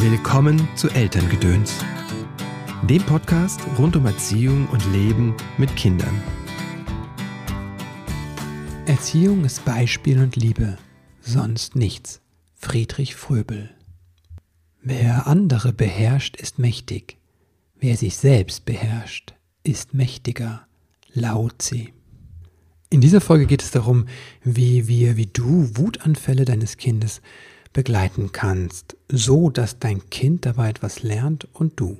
Willkommen zu Elterngedöns, dem Podcast rund um Erziehung und Leben mit Kindern. Erziehung ist Beispiel und Liebe, sonst nichts. Friedrich Fröbel. Wer andere beherrscht, ist mächtig. Wer sich selbst beherrscht, ist mächtiger. Lao Tse. In dieser Folge geht es darum, wie wir, wie du Wutanfälle deines Kindes begleiten kannst, so dass dein Kind dabei etwas lernt und du.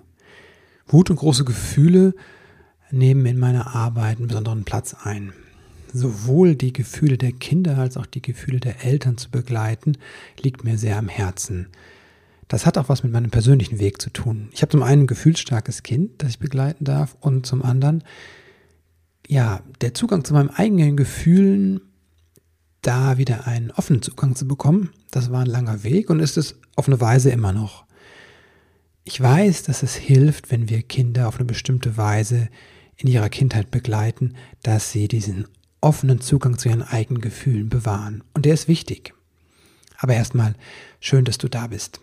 Wut und große Gefühle nehmen in meiner Arbeit einen besonderen Platz ein. Sowohl die Gefühle der Kinder als auch die Gefühle der Eltern zu begleiten, liegt mir sehr am Herzen. Das hat auch was mit meinem persönlichen Weg zu tun. Ich habe zum einen ein gefühlsstarkes Kind, das ich begleiten darf, und zum anderen, ja, der Zugang zu meinen eigenen Gefühlen da wieder einen offenen Zugang zu bekommen, das war ein langer Weg und ist es auf eine Weise immer noch. Ich weiß, dass es hilft, wenn wir Kinder auf eine bestimmte Weise in ihrer Kindheit begleiten, dass sie diesen offenen Zugang zu ihren eigenen Gefühlen bewahren. Und der ist wichtig. Aber erstmal schön, dass du da bist.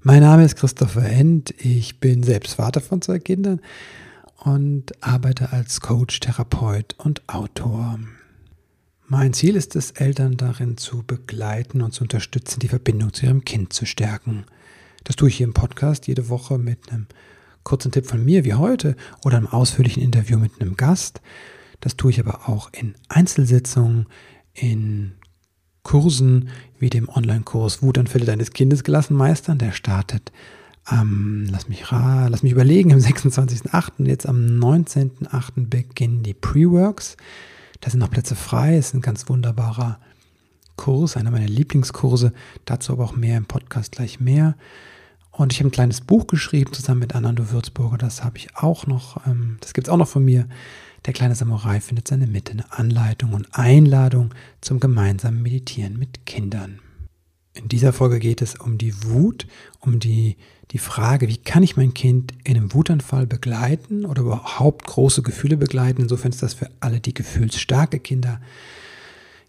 Mein Name ist Christopher End. Ich bin selbst Vater von zwei Kindern und arbeite als Coach, Therapeut und Autor. Mein Ziel ist es, Eltern darin zu begleiten und zu unterstützen, die Verbindung zu ihrem Kind zu stärken. Das tue ich hier im Podcast jede Woche mit einem kurzen Tipp von mir wie heute oder einem ausführlichen Interview mit einem Gast. Das tue ich aber auch in Einzelsitzungen, in Kursen wie dem Online-Kurs Wutanfälle deines Kindes gelassen meistern. Der startet am, lass mich, lass mich überlegen, am 26.08. Jetzt am 19.08. beginnen die Pre-Works. Da sind noch Plätze frei. Es ist ein ganz wunderbarer Kurs, einer meiner Lieblingskurse. Dazu aber auch mehr im Podcast gleich mehr. Und ich habe ein kleines Buch geschrieben zusammen mit Anando Würzburger. Das habe ich auch noch, ähm, das gibt es auch noch von mir. Der kleine Samurai findet seine Mitte, eine Anleitung und Einladung zum gemeinsamen Meditieren mit Kindern. In dieser Folge geht es um die Wut, um die, die Frage, wie kann ich mein Kind in einem Wutanfall begleiten oder überhaupt große Gefühle begleiten. Insofern ist das für alle, die gefühlsstarke Kinder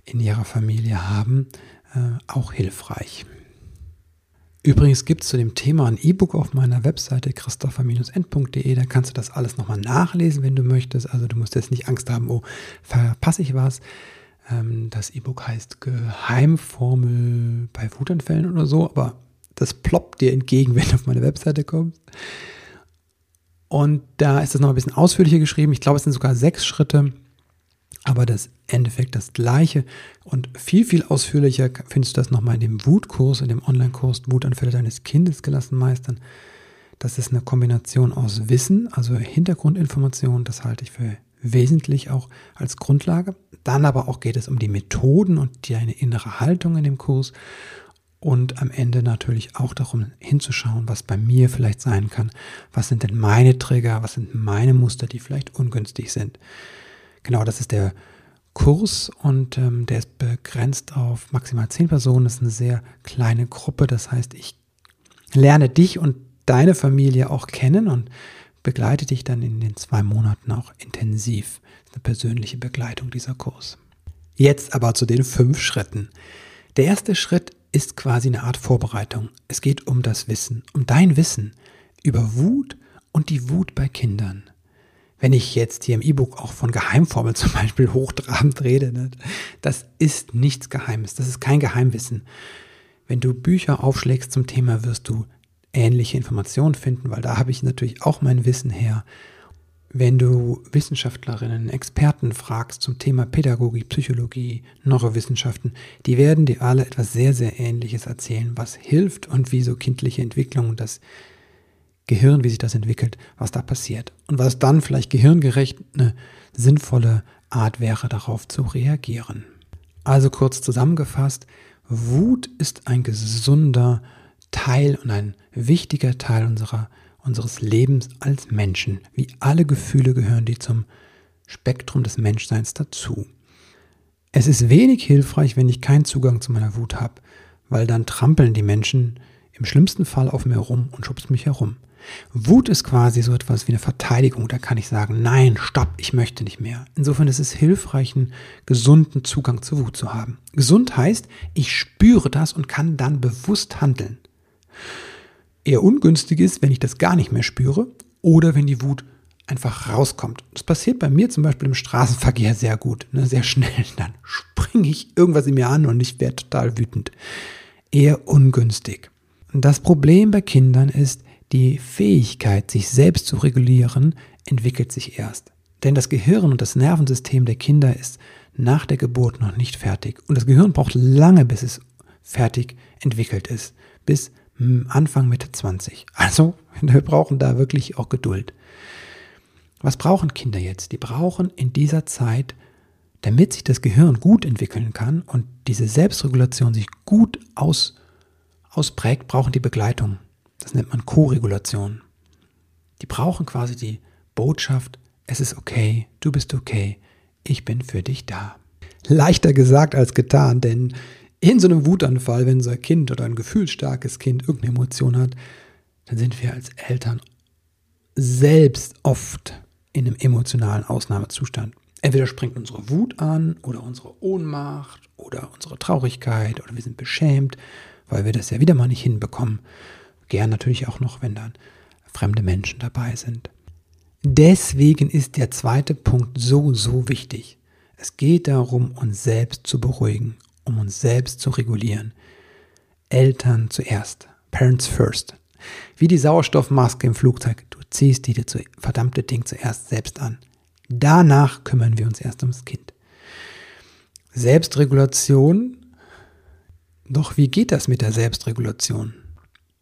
in ihrer Familie haben, äh, auch hilfreich. Übrigens gibt es zu dem Thema ein E-Book auf meiner Webseite christopher-end.de. Da kannst du das alles nochmal nachlesen, wenn du möchtest. Also du musst jetzt nicht Angst haben, oh, verpasse ich was. Ähm, das E-Book heißt Geheimformel bei Wutanfällen oder so, aber das ploppt dir entgegen, wenn du auf meine Webseite kommst. Und da ist das noch ein bisschen ausführlicher geschrieben. Ich glaube, es sind sogar sechs Schritte, aber das Endeffekt das gleiche. Und viel, viel ausführlicher findest du das nochmal in dem Wutkurs, in dem Online-Kurs Wutanfälle deines Kindes gelassen meistern. Das ist eine Kombination aus Wissen, also Hintergrundinformationen, das halte ich für wesentlich auch als Grundlage. Dann aber auch geht es um die Methoden und die eine innere Haltung in dem Kurs und am Ende natürlich auch darum hinzuschauen, was bei mir vielleicht sein kann. Was sind denn meine Trigger? Was sind meine Muster, die vielleicht ungünstig sind? Genau, das ist der Kurs und ähm, der ist begrenzt auf maximal zehn Personen. Das ist eine sehr kleine Gruppe. Das heißt, ich lerne dich und deine Familie auch kennen und begleite dich dann in den zwei Monaten auch intensiv. Eine persönliche Begleitung dieser Kurs. Jetzt aber zu den fünf Schritten. Der erste Schritt ist quasi eine Art Vorbereitung. Es geht um das Wissen, um dein Wissen über Wut und die Wut bei Kindern. Wenn ich jetzt hier im E-Book auch von Geheimformeln zum Beispiel hochtrabend rede, ne, das ist nichts Geheimes, das ist kein Geheimwissen. Wenn du Bücher aufschlägst zum Thema, wirst du ähnliche Informationen finden, weil da habe ich natürlich auch mein Wissen her. Wenn du Wissenschaftlerinnen, Experten fragst zum Thema Pädagogik, Psychologie, Neurowissenschaften, die werden dir alle etwas sehr, sehr Ähnliches erzählen, was hilft und wie so kindliche Entwicklung und das Gehirn, wie sich das entwickelt, was da passiert. Und was dann vielleicht gehirngerecht eine sinnvolle Art wäre, darauf zu reagieren. Also kurz zusammengefasst, Wut ist ein gesunder Teil und ein wichtiger Teil unserer, unseres Lebens als Menschen. Wie alle Gefühle gehören die zum Spektrum des Menschseins dazu. Es ist wenig hilfreich, wenn ich keinen Zugang zu meiner Wut habe, weil dann trampeln die Menschen im schlimmsten Fall auf mir herum und schubst mich herum. Wut ist quasi so etwas wie eine Verteidigung. Da kann ich sagen, nein, stopp, ich möchte nicht mehr. Insofern ist es hilfreich, einen gesunden Zugang zur Wut zu haben. Gesund heißt, ich spüre das und kann dann bewusst handeln. Eher ungünstig ist, wenn ich das gar nicht mehr spüre oder wenn die Wut einfach rauskommt. Das passiert bei mir zum Beispiel im Straßenverkehr sehr gut, ne, sehr schnell. Dann springe ich irgendwas in mir an und ich werde total wütend. Eher ungünstig. Das Problem bei Kindern ist, die Fähigkeit, sich selbst zu regulieren, entwickelt sich erst. Denn das Gehirn und das Nervensystem der Kinder ist nach der Geburt noch nicht fertig. Und das Gehirn braucht lange, bis es fertig entwickelt ist. Bis Anfang Mitte 20. Also, wir brauchen da wirklich auch Geduld. Was brauchen Kinder jetzt? Die brauchen in dieser Zeit, damit sich das Gehirn gut entwickeln kann und diese Selbstregulation sich gut aus, ausprägt, brauchen die Begleitung. Das nennt man Co-Regulation. Die brauchen quasi die Botschaft, es ist okay, du bist okay, ich bin für dich da. Leichter gesagt als getan, denn in so einem Wutanfall, wenn ein Kind oder ein gefühlsstarkes Kind irgendeine Emotion hat, dann sind wir als Eltern selbst oft in einem emotionalen Ausnahmezustand. Entweder springt unsere Wut an oder unsere Ohnmacht oder unsere Traurigkeit oder wir sind beschämt, weil wir das ja wieder mal nicht hinbekommen. Gern natürlich auch noch, wenn dann fremde Menschen dabei sind. Deswegen ist der zweite Punkt so, so wichtig. Es geht darum, uns selbst zu beruhigen, um uns selbst zu regulieren. Eltern zuerst. Parents first. Wie die Sauerstoffmaske im Flugzeug. Du ziehst dir das verdammte Ding zuerst selbst an. Danach kümmern wir uns erst ums Kind. Selbstregulation. Doch wie geht das mit der Selbstregulation?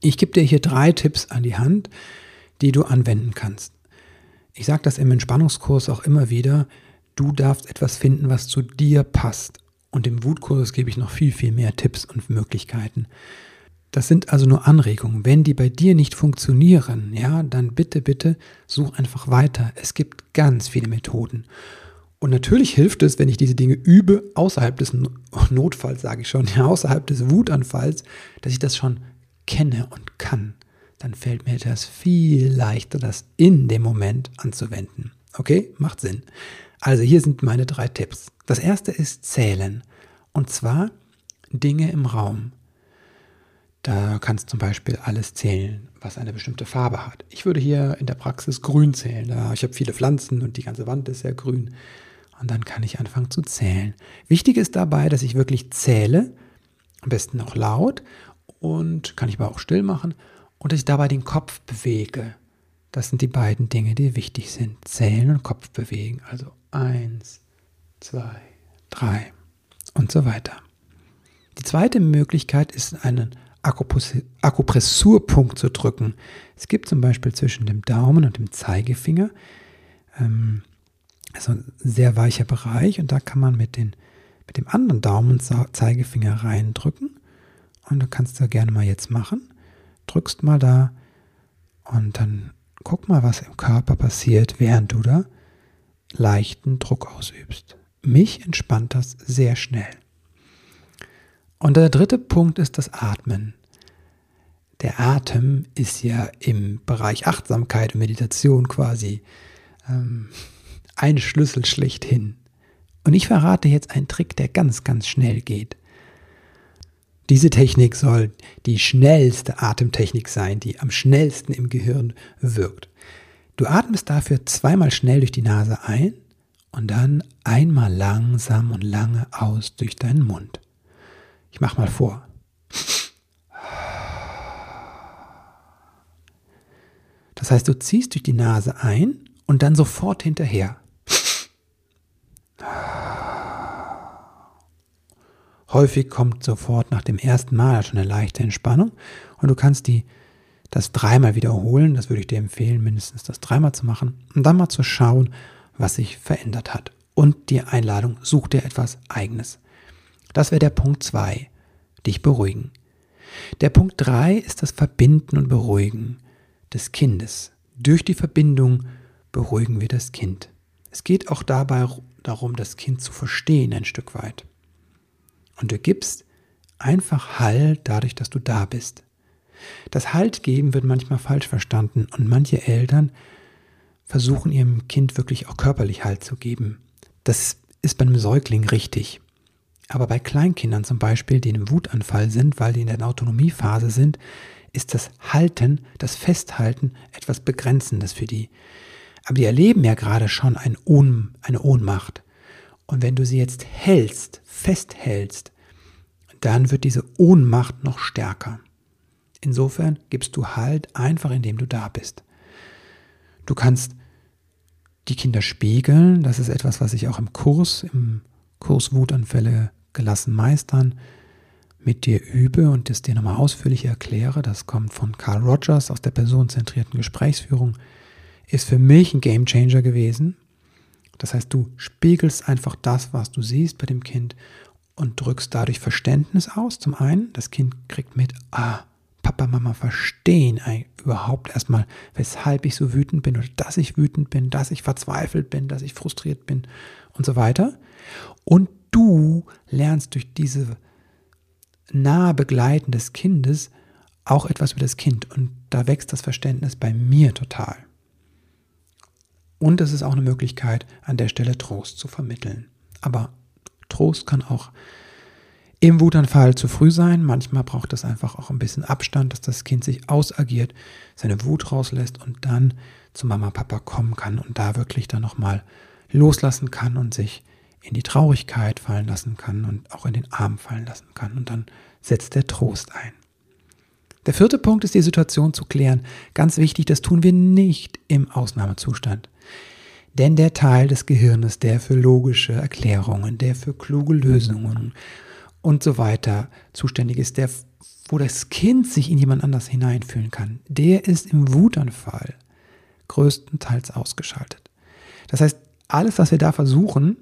Ich gebe dir hier drei Tipps an die Hand, die du anwenden kannst. Ich sage das im Entspannungskurs auch immer wieder. Du darfst etwas finden, was zu dir passt. Und im Wutkurs gebe ich noch viel, viel mehr Tipps und Möglichkeiten. Das sind also nur Anregungen. Wenn die bei dir nicht funktionieren, ja, dann bitte, bitte such einfach weiter. Es gibt ganz viele Methoden. Und natürlich hilft es, wenn ich diese Dinge übe, außerhalb des Notfalls, sage ich schon, ja, außerhalb des Wutanfalls, dass ich das schon kenne und kann. Dann fällt mir das viel leichter, das in dem Moment anzuwenden. Okay, macht Sinn. Also hier sind meine drei Tipps. Das erste ist zählen. Und zwar Dinge im Raum. Da kannst du zum Beispiel alles zählen, was eine bestimmte Farbe hat. Ich würde hier in der Praxis grün zählen. Ich habe viele Pflanzen und die ganze Wand ist sehr grün. Und dann kann ich anfangen zu zählen. Wichtig ist dabei, dass ich wirklich zähle, am besten auch laut und kann ich aber auch still machen und dass ich dabei den Kopf bewege. Das sind die beiden Dinge, die wichtig sind. Zählen und Kopf bewegen. Also eins, zwei, drei und so weiter. Die zweite Möglichkeit ist einen Akupressurpunkt zu drücken. Es gibt zum Beispiel zwischen dem Daumen und dem Zeigefinger ähm, also ein sehr weicher Bereich und da kann man mit, den, mit dem anderen Daumen und Zeigefinger reindrücken. Und du kannst da gerne mal jetzt machen. Drückst mal da und dann guck mal, was im Körper passiert, während du da leichten Druck ausübst. Mich entspannt das sehr schnell. Und der dritte Punkt ist das Atmen. Der Atem ist ja im Bereich Achtsamkeit und Meditation quasi ähm, ein Schlüssel schlechthin. Und ich verrate jetzt einen Trick, der ganz, ganz schnell geht. Diese Technik soll die schnellste Atemtechnik sein, die am schnellsten im Gehirn wirkt. Du atmest dafür zweimal schnell durch die Nase ein und dann einmal langsam und lange aus durch deinen Mund. Ich mach mal vor. Das heißt, du ziehst durch die Nase ein und dann sofort hinterher. Häufig kommt sofort nach dem ersten Mal schon eine leichte Entspannung und du kannst die, das dreimal wiederholen. Das würde ich dir empfehlen, mindestens das dreimal zu machen und dann mal zu schauen, was sich verändert hat. Und die Einladung, such dir etwas Eigenes. Das wäre der Punkt 2, dich beruhigen. Der Punkt 3 ist das Verbinden und Beruhigen des Kindes. Durch die Verbindung beruhigen wir das Kind. Es geht auch dabei darum, das Kind zu verstehen ein Stück weit. Und du gibst einfach Halt dadurch, dass du da bist. Das Halt geben wird manchmal falsch verstanden und manche Eltern versuchen ihrem Kind wirklich auch körperlich Halt zu geben. Das ist bei einem Säugling richtig. Aber bei Kleinkindern zum Beispiel, die in einem Wutanfall sind, weil die in der Autonomiephase sind, ist das Halten, das Festhalten etwas Begrenzendes für die. Aber die erleben ja gerade schon ein Ohn, eine Ohnmacht. Und wenn du sie jetzt hältst, festhältst, dann wird diese Ohnmacht noch stärker. Insofern gibst du Halt einfach, indem du da bist. Du kannst die Kinder spiegeln. Das ist etwas, was ich auch im Kurs, im Kurs Wutanfälle gelassen meistern, mit dir übe und das dir nochmal ausführlich erkläre. Das kommt von Carl Rogers aus der personenzentrierten Gesprächsführung. Ist für mich ein Game Changer gewesen. Das heißt, du spiegelst einfach das, was du siehst bei dem Kind und drückst dadurch Verständnis aus. Zum einen, das Kind kriegt mit, ah, Papa, Mama verstehen überhaupt erstmal, weshalb ich so wütend bin oder dass ich wütend bin, dass ich verzweifelt bin, dass ich frustriert bin und so weiter. Und du lernst durch diese nahe Begleiten des Kindes auch etwas über das Kind und da wächst das Verständnis bei mir total. Und es ist auch eine Möglichkeit, an der Stelle Trost zu vermitteln. Aber Trost kann auch im Wutanfall zu früh sein. Manchmal braucht es einfach auch ein bisschen Abstand, dass das Kind sich ausagiert, seine Wut rauslässt und dann zu Mama, Papa kommen kann und da wirklich dann nochmal loslassen kann und sich in die Traurigkeit fallen lassen kann und auch in den Arm fallen lassen kann. Und dann setzt der Trost ein. Der vierte Punkt ist die Situation zu klären. Ganz wichtig, das tun wir nicht im Ausnahmezustand. Denn der Teil des Gehirnes, der für logische Erklärungen, der für kluge Lösungen und so weiter zuständig ist, der, wo das Kind sich in jemand anders hineinfühlen kann, der ist im Wutanfall größtenteils ausgeschaltet. Das heißt, alles, was wir da versuchen,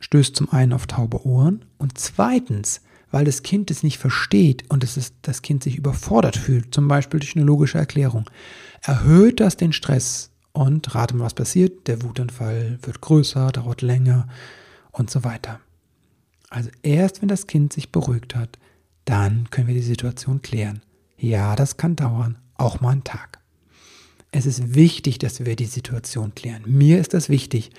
stößt zum einen auf taube Ohren und zweitens, weil das Kind es nicht versteht und es ist, das Kind sich überfordert fühlt, zum Beispiel durch eine logische Erklärung, erhöht das den Stress und rate mal, was passiert, der Wutanfall wird größer, dauert länger und so weiter. Also erst wenn das Kind sich beruhigt hat, dann können wir die Situation klären. Ja, das kann dauern, auch mal einen Tag. Es ist wichtig, dass wir die Situation klären. Mir ist das wichtig.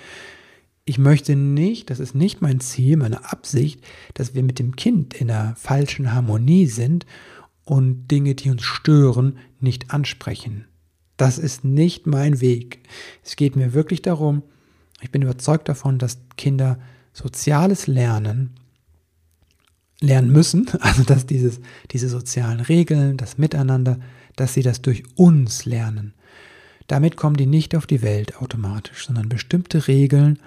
Ich möchte nicht, das ist nicht mein Ziel, meine Absicht, dass wir mit dem Kind in einer falschen Harmonie sind und Dinge, die uns stören, nicht ansprechen. Das ist nicht mein Weg. Es geht mir wirklich darum, ich bin überzeugt davon, dass Kinder soziales Lernen lernen müssen, also dass dieses, diese sozialen Regeln, das Miteinander, dass sie das durch uns lernen. Damit kommen die nicht auf die Welt automatisch, sondern bestimmte Regeln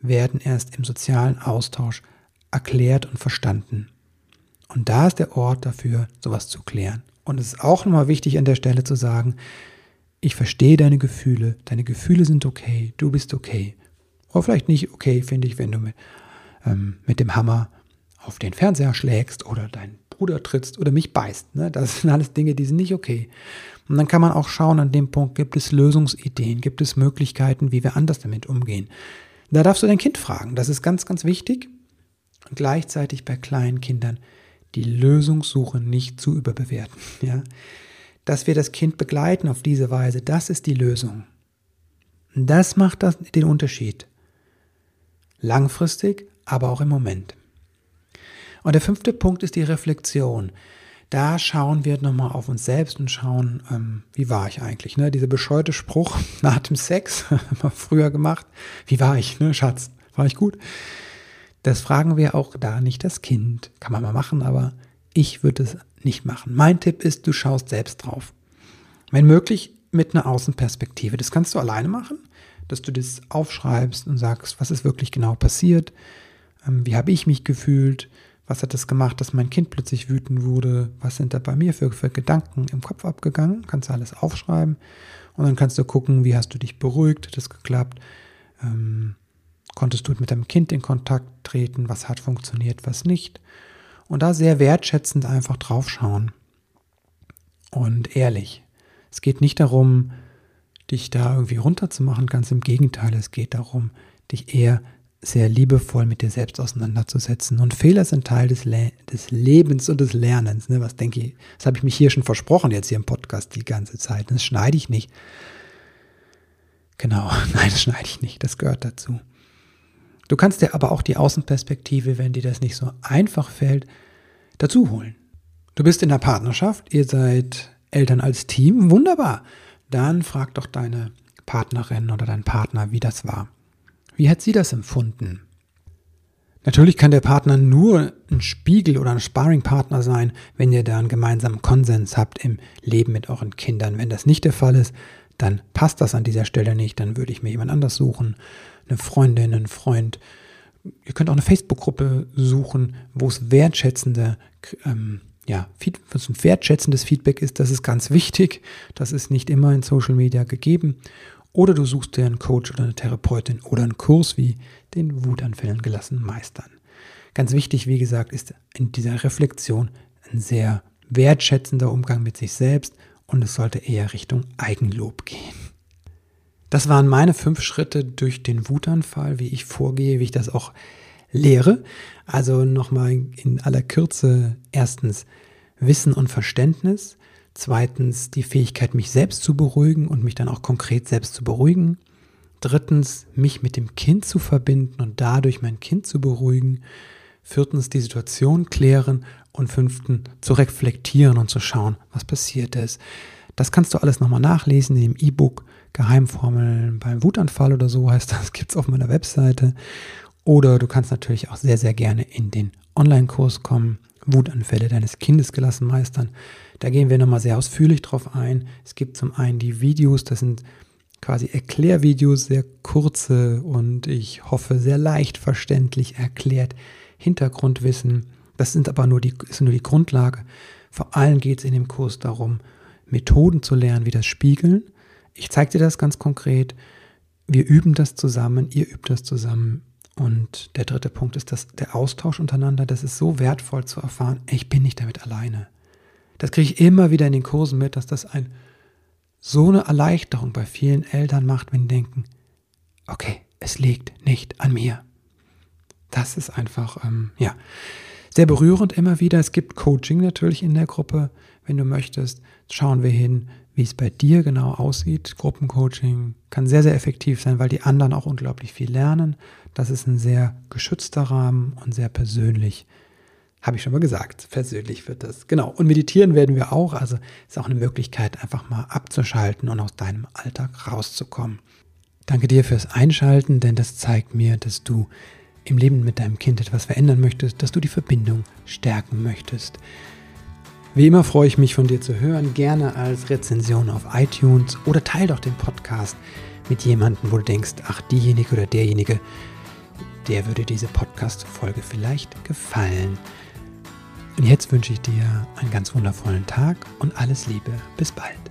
werden erst im sozialen Austausch erklärt und verstanden. Und da ist der Ort dafür, sowas zu klären. Und es ist auch nochmal wichtig an der Stelle zu sagen, ich verstehe deine Gefühle, deine Gefühle sind okay, du bist okay. Oder vielleicht nicht okay, finde ich, wenn du mit, ähm, mit dem Hammer auf den Fernseher schlägst oder deinen Bruder trittst oder mich beißt. Ne? Das sind alles Dinge, die sind nicht okay. Und dann kann man auch schauen, an dem Punkt gibt es Lösungsideen, gibt es Möglichkeiten, wie wir anders damit umgehen. Da darfst du dein Kind fragen. Das ist ganz, ganz wichtig. Und gleichzeitig bei kleinen Kindern die Lösungssuche nicht zu überbewerten. Ja? Dass wir das Kind begleiten auf diese Weise, das ist die Lösung. Das macht das, den Unterschied. Langfristig, aber auch im Moment. Und der fünfte Punkt ist die Reflexion. Da schauen wir nochmal auf uns selbst und schauen, ähm, wie war ich eigentlich? Ne? Dieser bescheuerte Spruch nach dem Sex, wir früher gemacht. Wie war ich, ne, Schatz? War ich gut? Das fragen wir auch da nicht das Kind. Kann man mal machen, aber ich würde es nicht machen. Mein Tipp ist, du schaust selbst drauf. Wenn möglich, mit einer Außenperspektive. Das kannst du alleine machen, dass du das aufschreibst und sagst, was ist wirklich genau passiert, ähm, wie habe ich mich gefühlt, was hat das gemacht, dass mein Kind plötzlich wütend wurde? Was sind da bei mir für, für Gedanken im Kopf abgegangen? Kannst du alles aufschreiben und dann kannst du gucken, wie hast du dich beruhigt, hat das geklappt? Ähm, konntest du mit deinem Kind in Kontakt treten? Was hat funktioniert, was nicht? Und da sehr wertschätzend einfach draufschauen und ehrlich. Es geht nicht darum, dich da irgendwie runterzumachen, ganz im Gegenteil, es geht darum, dich eher sehr liebevoll mit dir selbst auseinanderzusetzen. Und Fehler sind Teil des, Le des Lebens und des Lernens. Ne? Was denke ich, das habe ich mich hier schon versprochen, jetzt hier im Podcast die ganze Zeit. Das schneide ich nicht. Genau, nein, das schneide ich nicht. Das gehört dazu. Du kannst dir aber auch die Außenperspektive, wenn dir das nicht so einfach fällt, dazu holen. Du bist in der Partnerschaft, ihr seid Eltern als Team, wunderbar. Dann frag doch deine Partnerin oder deinen Partner, wie das war. Wie hat sie das empfunden? Natürlich kann der Partner nur ein Spiegel oder ein Sparringpartner sein, wenn ihr da einen gemeinsamen Konsens habt im Leben mit euren Kindern. Wenn das nicht der Fall ist, dann passt das an dieser Stelle nicht. Dann würde ich mir jemand anders suchen, eine Freundin, einen Freund. Ihr könnt auch eine Facebook-Gruppe suchen, wo es wertschätzende, ähm, ja, was ein wertschätzendes Feedback ist. Das ist ganz wichtig. Das ist nicht immer in Social Media gegeben. Oder du suchst dir einen Coach oder eine Therapeutin oder einen Kurs wie den Wutanfällen gelassen meistern. Ganz wichtig, wie gesagt, ist in dieser Reflexion ein sehr wertschätzender Umgang mit sich selbst und es sollte eher Richtung Eigenlob gehen. Das waren meine fünf Schritte durch den Wutanfall, wie ich vorgehe, wie ich das auch lehre. Also nochmal in aller Kürze erstens Wissen und Verständnis, Zweitens die Fähigkeit, mich selbst zu beruhigen und mich dann auch konkret selbst zu beruhigen. Drittens, mich mit dem Kind zu verbinden und dadurch mein Kind zu beruhigen. Viertens, die Situation klären. Und fünftens, zu reflektieren und zu schauen, was passiert ist. Das kannst du alles nochmal nachlesen in dem E-Book Geheimformeln beim Wutanfall oder so heißt das, gibt es auf meiner Webseite. Oder du kannst natürlich auch sehr, sehr gerne in den Online-Kurs kommen. Wutanfälle deines Kindes gelassen meistern. Da gehen wir nochmal sehr ausführlich drauf ein. Es gibt zum einen die Videos, das sind quasi Erklärvideos, sehr kurze und ich hoffe sehr leicht verständlich erklärt. Hintergrundwissen, das sind aber nur die, ist nur die Grundlage. Vor allem geht es in dem Kurs darum, Methoden zu lernen, wie das Spiegeln. Ich zeige dir das ganz konkret. Wir üben das zusammen, ihr übt das zusammen. Und der dritte Punkt ist dass der Austausch untereinander. Das ist so wertvoll zu erfahren, ich bin nicht damit alleine. Das kriege ich immer wieder in den Kursen mit, dass das ein, so eine Erleichterung bei vielen Eltern macht, wenn die denken, okay, es liegt nicht an mir. Das ist einfach, ähm, ja, sehr berührend immer wieder. Es gibt Coaching natürlich in der Gruppe. Wenn du möchtest, schauen wir hin, wie es bei dir genau aussieht. Gruppencoaching kann sehr, sehr effektiv sein, weil die anderen auch unglaublich viel lernen. Das ist ein sehr geschützter Rahmen und sehr persönlich habe ich schon mal gesagt, persönlich wird das. Genau. Und meditieren werden wir auch. Also ist auch eine Möglichkeit, einfach mal abzuschalten und aus deinem Alltag rauszukommen. Danke dir fürs Einschalten, denn das zeigt mir, dass du im Leben mit deinem Kind etwas verändern möchtest, dass du die Verbindung stärken möchtest. Wie immer freue ich mich von dir zu hören, gerne als Rezension auf iTunes oder teile doch den Podcast mit jemandem, wo du denkst, ach, diejenige oder derjenige, der würde diese Podcast-Folge vielleicht gefallen. Und jetzt wünsche ich dir einen ganz wundervollen Tag und alles Liebe. Bis bald.